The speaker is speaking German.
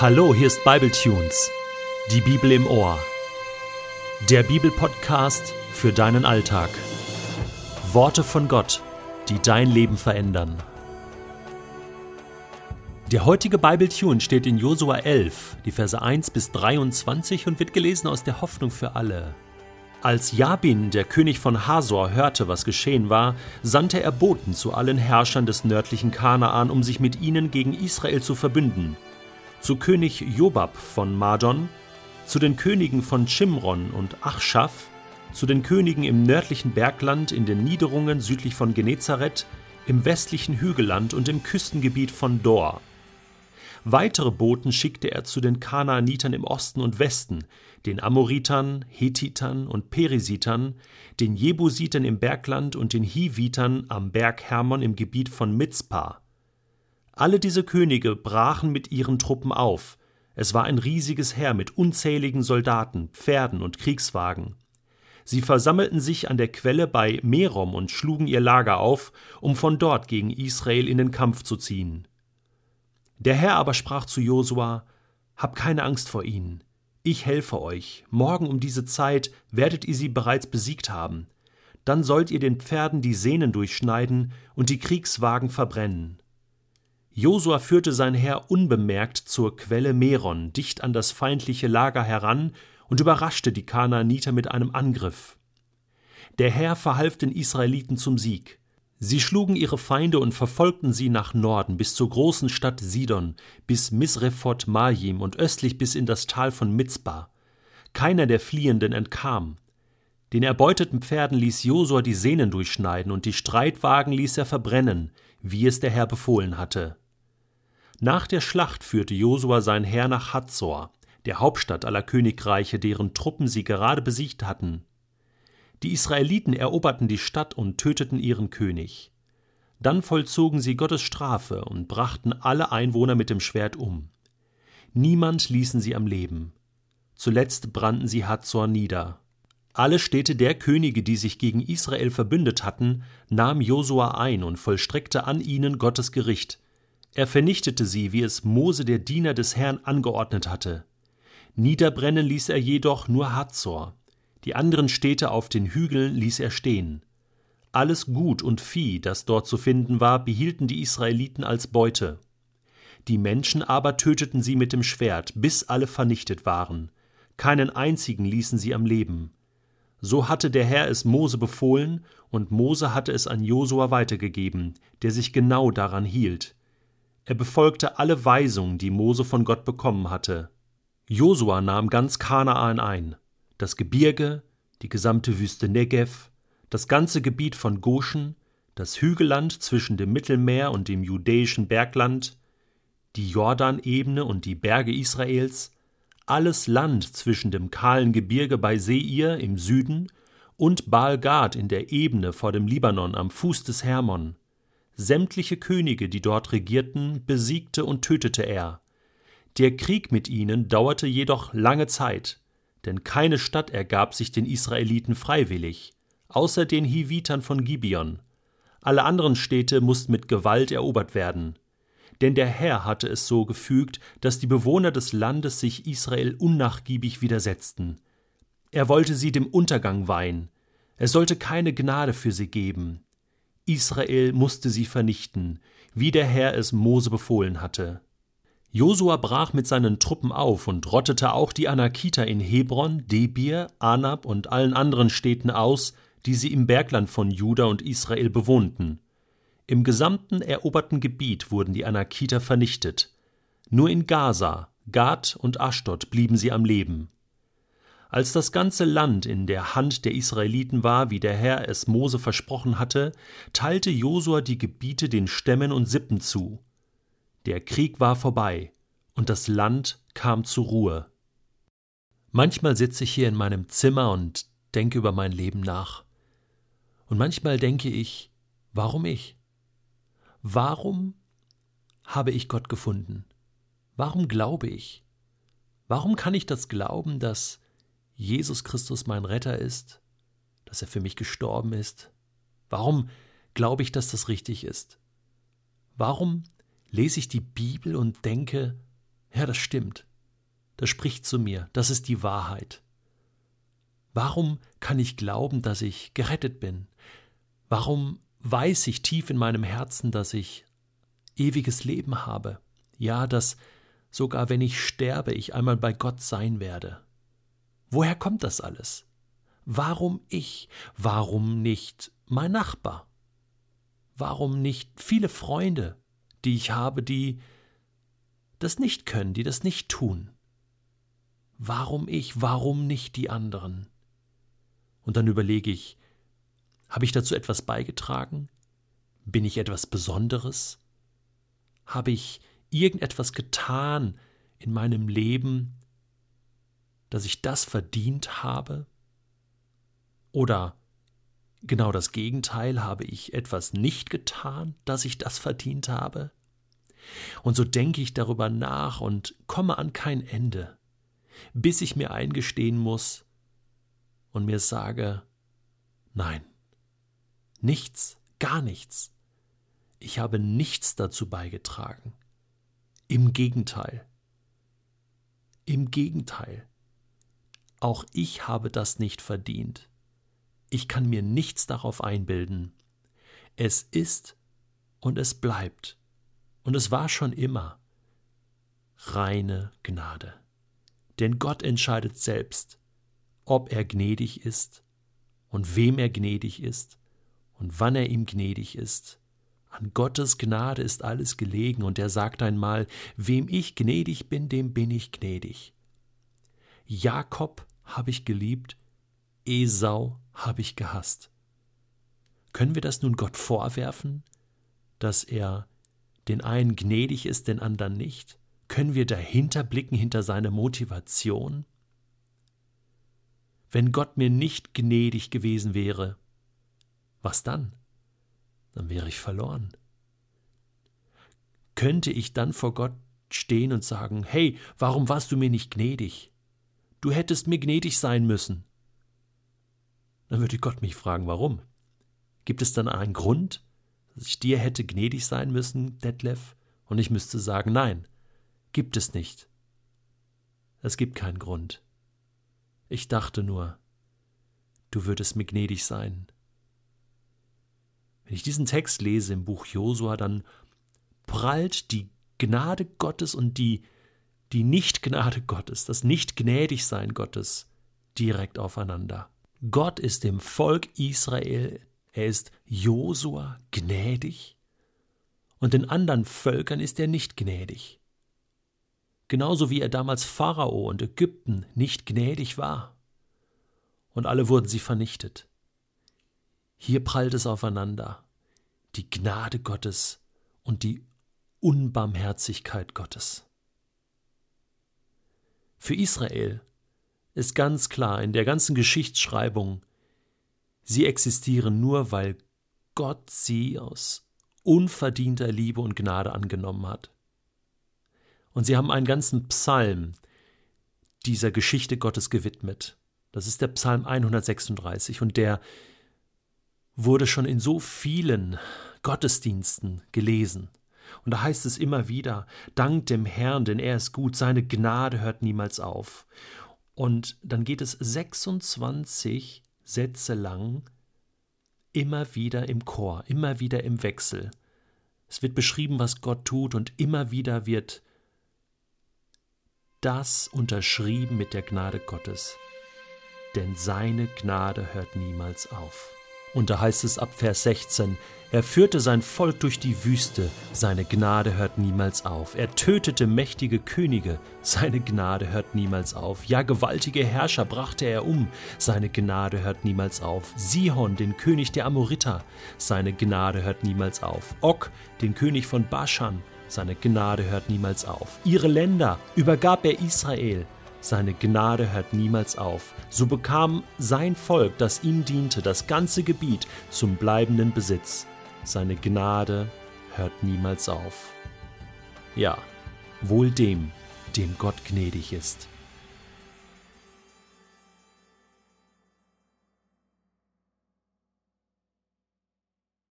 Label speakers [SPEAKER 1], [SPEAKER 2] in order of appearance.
[SPEAKER 1] Hallo, hier ist Bibletunes, die Bibel im Ohr. Der Bibelpodcast für deinen Alltag. Worte von Gott, die dein Leben verändern. Der heutige Bibletune steht in Josua 11, die Verse 1 bis 23 und wird gelesen aus der Hoffnung für alle. Als Jabin, der König von Hasor, hörte, was geschehen war, sandte er Boten zu allen Herrschern des nördlichen Kanaan, um sich mit ihnen gegen Israel zu verbünden – zu König Jobab von Madon, zu den Königen von Chimron und Achschaf, zu den Königen im nördlichen Bergland, in den Niederungen südlich von Genezareth, im westlichen Hügelland und im Küstengebiet von Dor. Weitere Boten schickte er zu den Kanaanitern im Osten und Westen, den Amoritern, Hethitern und Perisitern, den Jebusitern im Bergland und den Hivitern am Berg Hermon im Gebiet von Mitzpah. Alle diese Könige brachen mit ihren Truppen auf. Es war ein riesiges Heer mit unzähligen Soldaten, Pferden und Kriegswagen. Sie versammelten sich an der Quelle bei Merom und schlugen ihr Lager auf, um von dort gegen Israel in den Kampf zu ziehen. Der Herr aber sprach zu Josua: Hab keine Angst vor ihnen. Ich helfe euch. Morgen um diese Zeit werdet ihr sie bereits besiegt haben. Dann sollt ihr den Pferden die Sehnen durchschneiden und die Kriegswagen verbrennen. Josua führte sein Heer unbemerkt zur Quelle Meron, dicht an das feindliche Lager heran, und überraschte die Kanaaniter mit einem Angriff. Der Herr verhalf den Israeliten zum Sieg. Sie schlugen ihre Feinde und verfolgten sie nach Norden bis zur großen Stadt Sidon, bis Misrephot Majim und östlich bis in das Tal von Mitzbah. Keiner der Fliehenden entkam. Den erbeuteten Pferden ließ Josua die Sehnen durchschneiden und die Streitwagen ließ er verbrennen, wie es der Herr befohlen hatte. Nach der Schlacht führte Josua sein Heer nach Hazor, der Hauptstadt aller Königreiche, deren Truppen sie gerade besiegt hatten. Die Israeliten eroberten die Stadt und töteten ihren König. Dann vollzogen sie Gottes Strafe und brachten alle Einwohner mit dem Schwert um. Niemand ließen sie am Leben. Zuletzt brannten sie Hazor nieder. Alle Städte der Könige, die sich gegen Israel verbündet hatten, nahm Josua ein und vollstreckte an ihnen Gottes Gericht, er vernichtete sie, wie es Mose der Diener des Herrn angeordnet hatte. Niederbrennen ließ er jedoch nur Hazor. Die anderen Städte auf den Hügeln ließ er stehen. Alles Gut und Vieh, das dort zu finden war, behielten die Israeliten als Beute. Die Menschen aber töteten sie mit dem Schwert, bis alle vernichtet waren. Keinen einzigen ließen sie am Leben. So hatte der Herr es Mose befohlen, und Mose hatte es an Josua weitergegeben, der sich genau daran hielt. Er befolgte alle Weisungen, die Mose von Gott bekommen hatte. Josua nahm ganz Kanaan ein, das Gebirge, die gesamte Wüste Negev, das ganze Gebiet von Goshen, das Hügelland zwischen dem Mittelmeer und dem judäischen Bergland, die Jordanebene und die Berge Israels, alles Land zwischen dem kahlen Gebirge bei Seir im Süden und Baal-Gad in der Ebene vor dem Libanon am Fuß des Hermon, Sämtliche Könige, die dort regierten, besiegte und tötete er. Der Krieg mit ihnen dauerte jedoch lange Zeit, denn keine Stadt ergab sich den Israeliten freiwillig, außer den Hivitern von Gibeon. Alle anderen Städte mussten mit Gewalt erobert werden. Denn der Herr hatte es so gefügt, dass die Bewohner des Landes sich Israel unnachgiebig widersetzten. Er wollte sie dem Untergang weihen. Es sollte keine Gnade für sie geben. Israel musste sie vernichten, wie der Herr es Mose befohlen hatte. Josua brach mit seinen Truppen auf und rottete auch die Anakiter in Hebron, Debir, Anab und allen anderen Städten aus, die sie im Bergland von Juda und Israel bewohnten. Im gesamten eroberten Gebiet wurden die Anakiter vernichtet. Nur in Gaza, Gad und Aschdod blieben sie am Leben. Als das ganze Land in der Hand der Israeliten war, wie der Herr es Mose versprochen hatte, teilte Josua die Gebiete den Stämmen und Sippen zu. Der Krieg war vorbei, und das Land kam zur Ruhe. Manchmal sitze ich hier in meinem Zimmer und denke über mein Leben nach. Und manchmal denke ich, warum ich? Warum habe ich Gott gefunden? Warum glaube ich? Warum kann ich das glauben, dass Jesus Christus mein Retter ist, dass er für mich gestorben ist? Warum glaube ich, dass das richtig ist? Warum lese ich die Bibel und denke, Ja, das stimmt. Das spricht zu mir. Das ist die Wahrheit. Warum kann ich glauben, dass ich gerettet bin? Warum weiß ich tief in meinem Herzen, dass ich ewiges Leben habe? Ja, dass sogar wenn ich sterbe, ich einmal bei Gott sein werde. Woher kommt das alles? Warum ich? Warum nicht mein Nachbar? Warum nicht viele Freunde, die ich habe, die das nicht können, die das nicht tun? Warum ich? Warum nicht die anderen? Und dann überlege ich, habe ich dazu etwas beigetragen? Bin ich etwas Besonderes? Habe ich irgendetwas getan in meinem Leben, dass ich das verdient habe? Oder genau das Gegenteil, habe ich etwas nicht getan, dass ich das verdient habe? Und so denke ich darüber nach und komme an kein Ende, bis ich mir eingestehen muss und mir sage, nein, nichts, gar nichts. Ich habe nichts dazu beigetragen. Im Gegenteil. Im Gegenteil. Auch ich habe das nicht verdient. Ich kann mir nichts darauf einbilden. Es ist und es bleibt, und es war schon immer, reine Gnade. Denn Gott entscheidet selbst, ob er gnädig ist und wem er gnädig ist und wann er ihm gnädig ist. An Gottes Gnade ist alles gelegen, und er sagt einmal, wem ich gnädig bin, dem bin ich gnädig. Jakob habe ich geliebt, Esau habe ich gehasst. Können wir das nun Gott vorwerfen, dass er den einen gnädig ist, den anderen nicht? Können wir dahinter blicken, hinter seine Motivation? Wenn Gott mir nicht gnädig gewesen wäre, was dann? Dann wäre ich verloren. Könnte ich dann vor Gott stehen und sagen, hey, warum warst du mir nicht gnädig? Du hättest mir gnädig sein müssen. Dann würde Gott mich fragen, warum? Gibt es dann einen Grund, dass ich dir hätte gnädig sein müssen, Detlef? Und ich müsste sagen, nein, gibt es nicht. Es gibt keinen Grund. Ich dachte nur, du würdest mir gnädig sein. Wenn ich diesen Text lese im Buch Josua, dann prallt die Gnade Gottes und die, die Nicht-Gnade Gottes, das Nicht-Gnädigsein Gottes direkt aufeinander. Gott ist dem Volk Israel, er ist Josua gnädig und den anderen Völkern ist er nicht gnädig genauso wie er damals Pharao und Ägypten nicht gnädig war. Und alle wurden sie vernichtet. Hier prallt es aufeinander, die Gnade Gottes und die Unbarmherzigkeit Gottes. Für Israel ist ganz klar in der ganzen Geschichtsschreibung, sie existieren nur, weil Gott sie aus unverdienter Liebe und Gnade angenommen hat. Und sie haben einen ganzen Psalm dieser Geschichte Gottes gewidmet. Das ist der Psalm 136 und der wurde schon in so vielen Gottesdiensten gelesen. Und da heißt es immer wieder, Dank dem Herrn, denn er ist gut, seine Gnade hört niemals auf. Und dann geht es 26 Sätze lang immer wieder im Chor, immer wieder im Wechsel. Es wird beschrieben, was Gott tut, und immer wieder wird das unterschrieben mit der Gnade Gottes. Denn seine Gnade hört niemals auf. Und da heißt es ab Vers 16, er führte sein Volk durch die Wüste, seine Gnade hört niemals auf. Er tötete mächtige Könige, seine Gnade hört niemals auf. Ja, gewaltige Herrscher brachte er um, seine Gnade hört niemals auf. Sihon, den König der Amoriter, seine Gnade hört niemals auf. Og, den König von Baschan, seine Gnade hört niemals auf. Ihre Länder übergab er Israel. Seine Gnade hört niemals auf. So bekam sein Volk, das ihm diente, das ganze Gebiet zum bleibenden Besitz. Seine Gnade hört niemals auf. Ja, wohl dem, dem Gott gnädig ist.